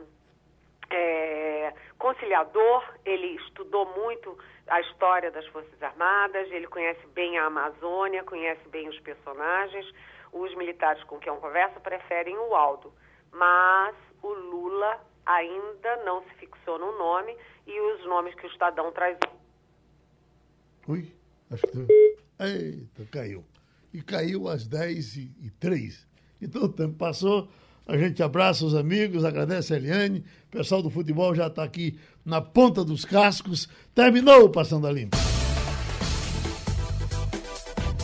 é, conciliador, ele estudou muito a história das Forças Armadas, ele conhece bem a Amazônia, conhece bem os personagens. Os militares com quem eu converso preferem o Aldo, mas o Lula ainda não se fixou no nome e os nomes que o Estadão traz. Ui, acho que. Eita, caiu. E caiu às 10 e 03 Então o tempo passou. A gente abraça os amigos, agradece a Eliane. O pessoal do futebol já está aqui na ponta dos cascos. Terminou o Passando a Limpo.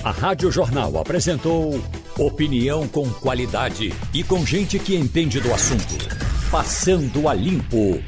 A Rádio Jornal apresentou opinião com qualidade e com gente que entende do assunto. Passando a Limpo.